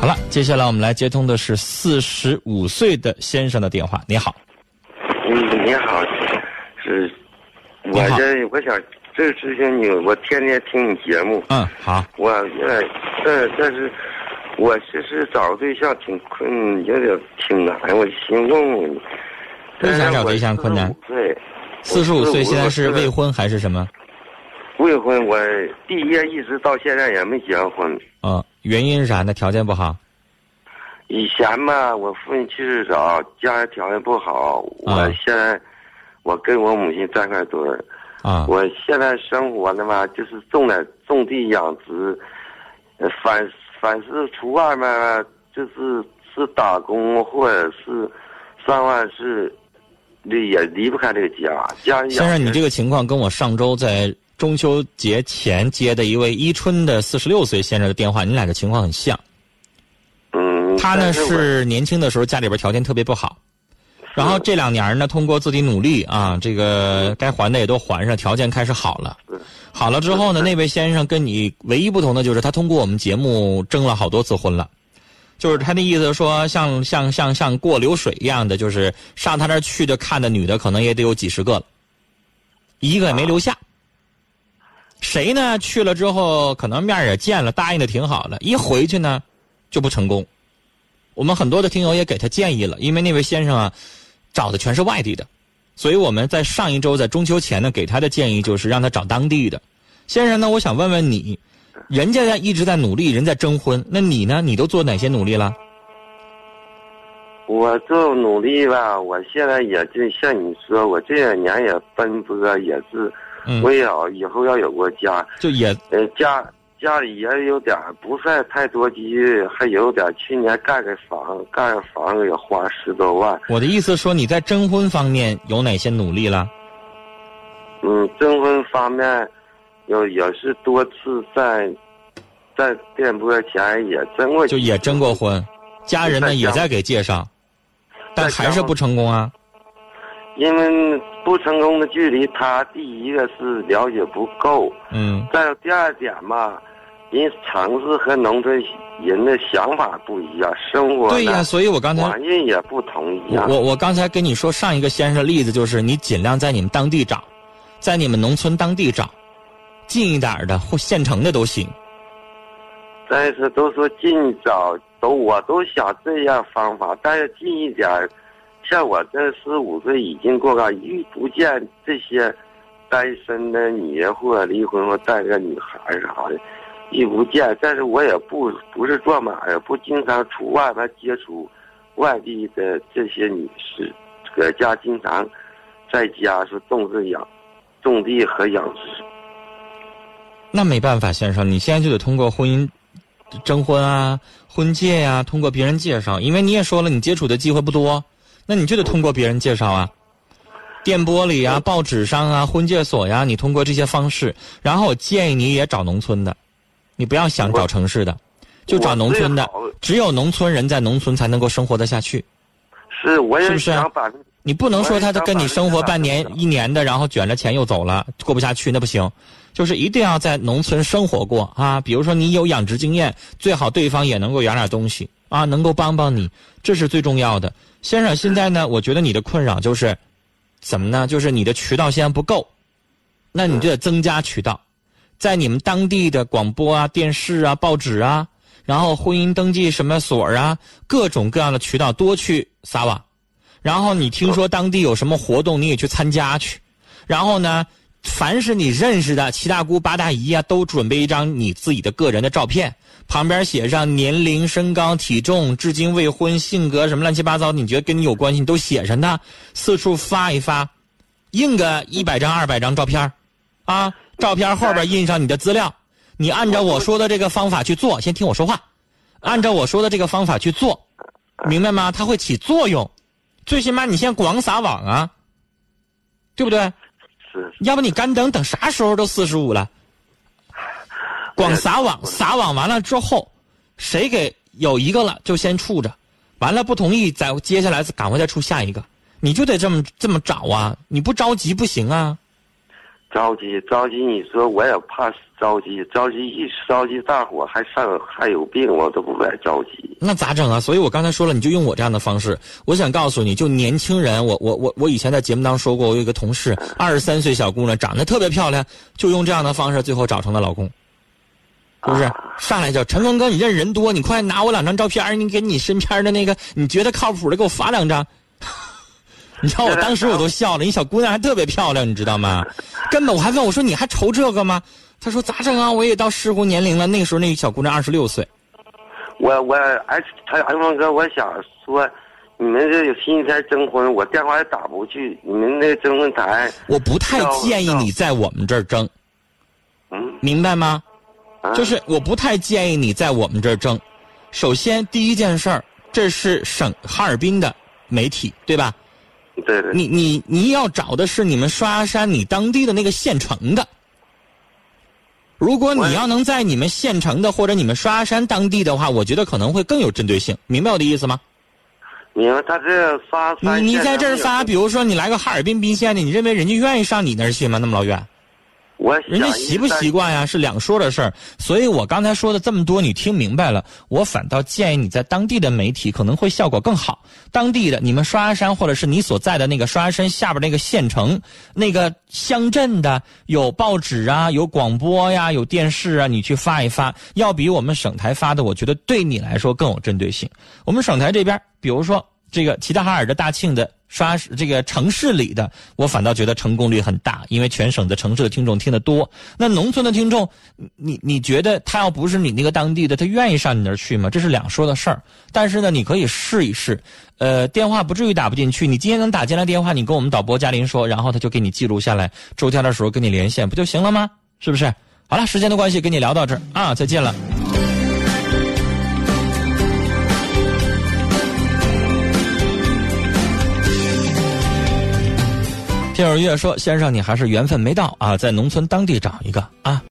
好了，接下来我们来接通的是四十五岁的先生的电话。你好，嗯，你好，是，我这我想这之前你我天天听你节目，嗯，好，我呃但但是我其实找对象挺困，有点挺难，我寻问问你，为啥找对象困难？对，四十五岁现在是未未婚还是什么？未婚，我毕业一直到现在也没结婚。嗯，原因是啥呢？条件不好。以前嘛，我父亲去世早，家里条件不好。我啊现在，我跟我母亲站块堆儿。啊，我现在生活的嘛，就是种点种地养殖，呃，反反是出外面就是是打工或者是上外是，离也离不开这个家。家先生，你这个情况跟我上周在中秋节前接的一位伊春的四十六岁先生的电话，你俩的情况很像。嗯，他呢是年轻的时候家里边条件特别不好，然后这两年呢，通过自己努力啊，这个该还的也都还上，条件开始好了。好了之后呢，那位先生跟你唯一不同的就是他通过我们节目征了好多次婚了，就是他的意思说像像像像过流水一样的，就是上他那儿去的看的女的可能也得有几十个了，一个也没留下。谁呢去了之后可能面也见了，答应的挺好的，一回去呢就不成功。我们很多的听友也给他建议了，因为那位先生啊找的全是外地的，所以我们在上一周在中秋前呢给他的建议就是让他找当地的。先生呢，我想问问你，人家在一直在努力，人在征婚，那你呢？你都做哪些努力了？我做努力吧，我现在也就像你说，我这两年也奔波，也是嗯，为了以后要有个家。就也呃，家家里也有点儿不算太多积蓄，还有点去年盖个房，盖个房子也花十多万。我的意思说你在征婚方面有哪些努力了？嗯，征婚方面，有也是多次在在电波前也征过，就也征过婚，家人呢也在给介绍，但还是不成功啊。因为不成功的距离，他第一个是了解不够，嗯再有第二点嘛，人城市和农村人的想法不一样，生活对呀、呢所以我刚才环境也不同一我样。我我刚才跟你说上一个先生的例子，就是你尽量在你们当地找，在你们农村当地找，近一点的或县城的都行。但是都说近找，都我都想这样方法，但是近一点儿，像我这十五岁已经过了遇不见这些单身的女人或者离婚或带个女孩啥的，遇不见。但是我也不不是做买卖，不经常出外边接触外地的这些女士，搁家经常在家是种植养种地和养殖。那没办法，先生，你现在就得通过婚姻征婚啊、婚介呀、通过别人介绍，因为你也说了，你接触的机会不多，那你就得通过别人介绍啊。电波里啊、报纸上啊、婚介所呀，你通过这些方式。然后我建议你也找农村的，你不要想找城市的，就找农村的。只有农村人在农村才能够生活得下去。是，我也想把你不能说他跟你生活半年一年的，然后卷着钱又走了，过不下去，那不行。就是一定要在农村生活过啊。比如说你有养殖经验，最好对方也能够养点东西啊，能够帮帮你，这是最重要的。先生，现在呢，我觉得你的困扰就是怎么呢？就是你的渠道现在不够，那你就得增加渠道，在你们当地的广播啊、电视啊、报纸啊，然后婚姻登记什么所啊，各种各样的渠道多去撒网。然后你听说当地有什么活动，你也去参加去。然后呢，凡是你认识的七大姑八大姨啊，都准备一张你自己的个人的照片，旁边写上年龄、身高、体重、至今未婚、性格什么乱七八糟，你觉得跟你有关系，你都写上它，四处发一发，印个一百张、二百张照片啊，照片后边印上你的资料，你按照我说的这个方法去做，先听我说话，按照我说的这个方法去做，明白吗？它会起作用。最起码你先广撒网啊，对不对？是要不你干等等啥时候都四十五了？广撒网，撒网完了之后，谁给有一个了就先处着，完了不同意再接下来赶快再处下一个，你就得这么这么找啊！你不着急不行啊！着急着急，你说我也怕着急，着急一着急大伙还上还有病，我都不敢着急。那咋整啊？所以我刚才说了，你就用我这样的方式。我想告诉你，就年轻人，我我我我以前在节目当中说过，我有一个同事，二十三岁小姑娘，长得特别漂亮，就用这样的方式，最后找成了老公。是不是？上来就陈刚哥，你认识人多，你快拿我两张照片，你给你身边的那个你觉得靠谱的给我发两张。你知道我当时我都 笑了，你小姑娘还特别漂亮，你知道吗？根本我还问我说你还愁这个吗？他说咋整啊？我也到适婚年龄了。那个时候那个小姑娘二十六岁。我我哎，他安峰哥，我想说，你们这有星期天征婚，我电话也打不去。你们那征婚台，我不太建议你在我们这儿征。嗯，明白吗？啊就是我不太建议你在我们这儿争。首先，第一件事儿，这是省哈尔滨的媒体，对吧？对对，你你你要找的是你们刷牙山你当地的那个县城的。如果你要能在你们县城的或者你们刷牙山当地的话，我觉得可能会更有针对性，明白我的意思吗？明白他这发你你在这儿发，比如说你来个哈尔滨宾县的，你认为人家愿意上你那儿去吗？那么老远？我人家习不习惯呀，是两说的事儿。所以我刚才说的这么多，你听明白了？我反倒建议你在当地的媒体可能会效果更好。当地的你们刷牙山，或者是你所在的那个刷牙山下边那个县城、那个乡镇的，有报纸啊，有广播呀，有电视啊，你去发一发，要比我们省台发的，我觉得对你来说更有针对性。我们省台这边，比如说这个齐齐哈尔的大庆的。刷这个城市里的，我反倒觉得成功率很大，因为全省的城市的听众听得多。那农村的听众，你你觉得他要不是你那个当地的，他愿意上你那儿去吗？这是两说的事儿。但是呢，你可以试一试，呃，电话不至于打不进去。你今天能打进来电话，你跟我们导播嘉林说，然后他就给你记录下来，周天的时候跟你连线，不就行了吗？是不是？好了，时间的关系，跟你聊到这儿啊，再见了。听友月说：“先生，你还是缘分没到啊，在农村当地找一个啊。”